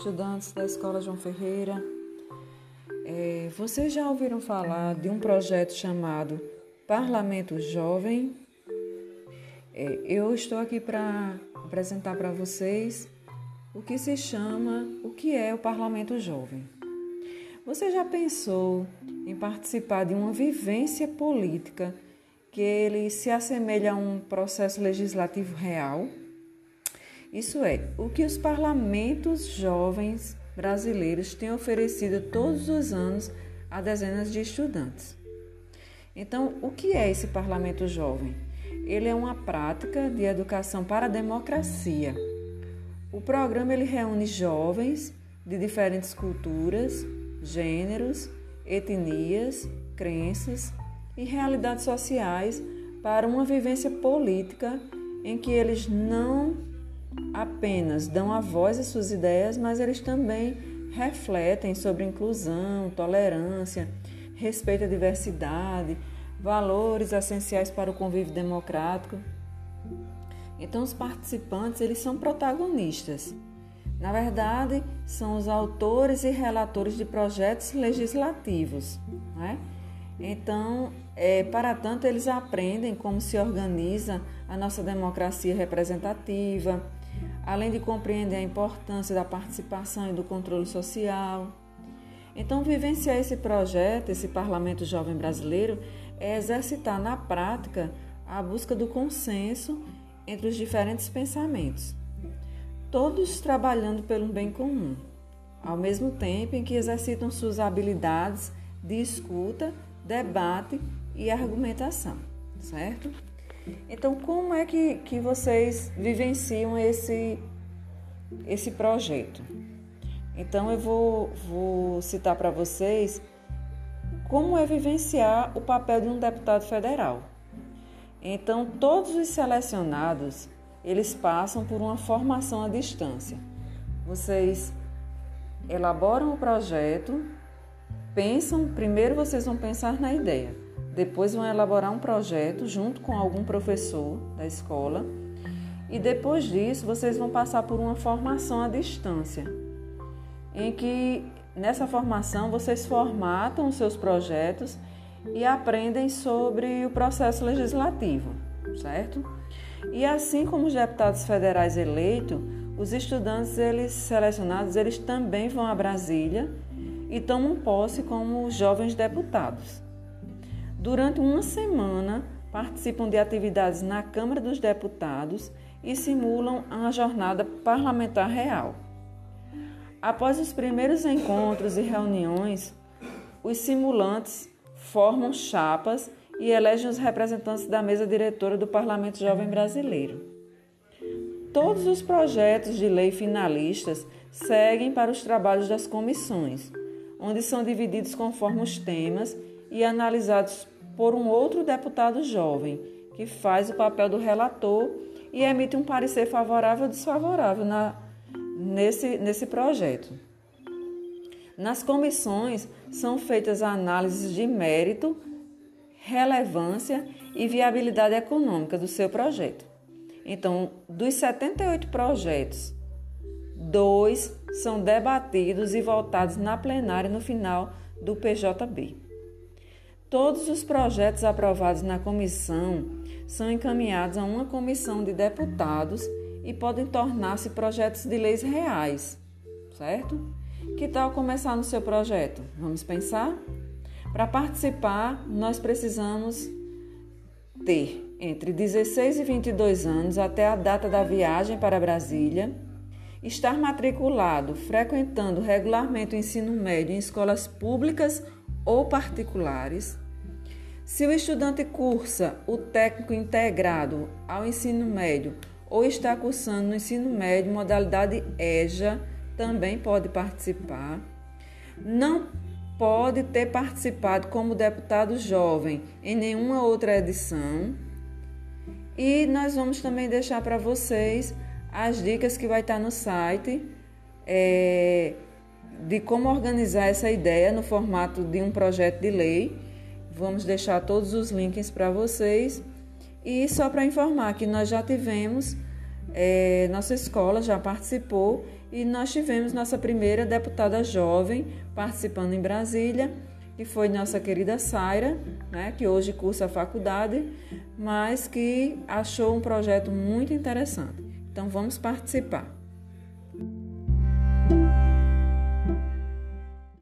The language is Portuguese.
estudantes da Escola João Ferreira. É, vocês já ouviram falar de um projeto chamado Parlamento Jovem? É, eu estou aqui para apresentar para vocês o que se chama, o que é o Parlamento Jovem. Você já pensou em participar de uma vivência política que ele se assemelha a um processo legislativo real? Isso é, o que os parlamentos jovens brasileiros têm oferecido todos os anos a dezenas de estudantes. Então, o que é esse parlamento jovem? Ele é uma prática de educação para a democracia. O programa ele reúne jovens de diferentes culturas, gêneros, etnias, crenças e realidades sociais para uma vivência política em que eles não apenas dão a voz às suas ideias, mas eles também refletem sobre inclusão, tolerância, respeito à diversidade, valores essenciais para o convívio democrático. Então os participantes, eles são protagonistas. Na verdade, são os autores e relatores de projetos legislativos. Né? Então, é, para tanto, eles aprendem como se organiza a nossa democracia representativa, além de compreender a importância da participação e do controle social. Então, vivenciar esse projeto, esse Parlamento Jovem Brasileiro, é exercitar na prática a busca do consenso entre os diferentes pensamentos, todos trabalhando pelo bem comum, ao mesmo tempo em que exercitam suas habilidades de escuta, debate e argumentação, certo? Então, como é que, que vocês vivenciam esse, esse projeto? Então, eu vou, vou citar para vocês como é vivenciar o papel de um deputado federal. Então, todos os selecionados, eles passam por uma formação à distância. Vocês elaboram o projeto, pensam, primeiro vocês vão pensar na ideia. Depois vão elaborar um projeto junto com algum professor da escola. E depois disso, vocês vão passar por uma formação à distância, em que nessa formação vocês formatam os seus projetos e aprendem sobre o processo legislativo, certo? E assim como os deputados federais eleitos, os estudantes eles selecionados, eles também vão a Brasília e tomam posse como jovens deputados. Durante uma semana, participam de atividades na Câmara dos Deputados e simulam a jornada parlamentar real. Após os primeiros encontros e reuniões, os simulantes formam chapas e elegem os representantes da mesa diretora do Parlamento Jovem Brasileiro. Todos os projetos de lei finalistas seguem para os trabalhos das comissões, onde são divididos conforme os temas e analisados por um outro deputado jovem, que faz o papel do relator e emite um parecer favorável ou desfavorável na, nesse, nesse projeto. Nas comissões são feitas análises de mérito, relevância e viabilidade econômica do seu projeto. Então, dos 78 projetos, dois são debatidos e votados na plenária no final do PJB. Todos os projetos aprovados na comissão são encaminhados a uma comissão de deputados e podem tornar-se projetos de leis reais, certo? Que tal começar no seu projeto? Vamos pensar? Para participar, nós precisamos ter entre 16 e 22 anos até a data da viagem para Brasília, estar matriculado, frequentando regularmente o ensino médio em escolas públicas ou particulares, se o estudante cursa o técnico integrado ao ensino médio ou está cursando no ensino médio modalidade EJA, também pode participar. Não pode ter participado como deputado jovem em nenhuma outra edição. E nós vamos também deixar para vocês as dicas que vai estar no site é, de como organizar essa ideia no formato de um projeto de lei Vamos deixar todos os links para vocês. E só para informar que nós já tivemos é, nossa escola já participou e nós tivemos nossa primeira deputada jovem participando em Brasília, que foi nossa querida Saira, né, que hoje cursa a faculdade, mas que achou um projeto muito interessante. Então vamos participar.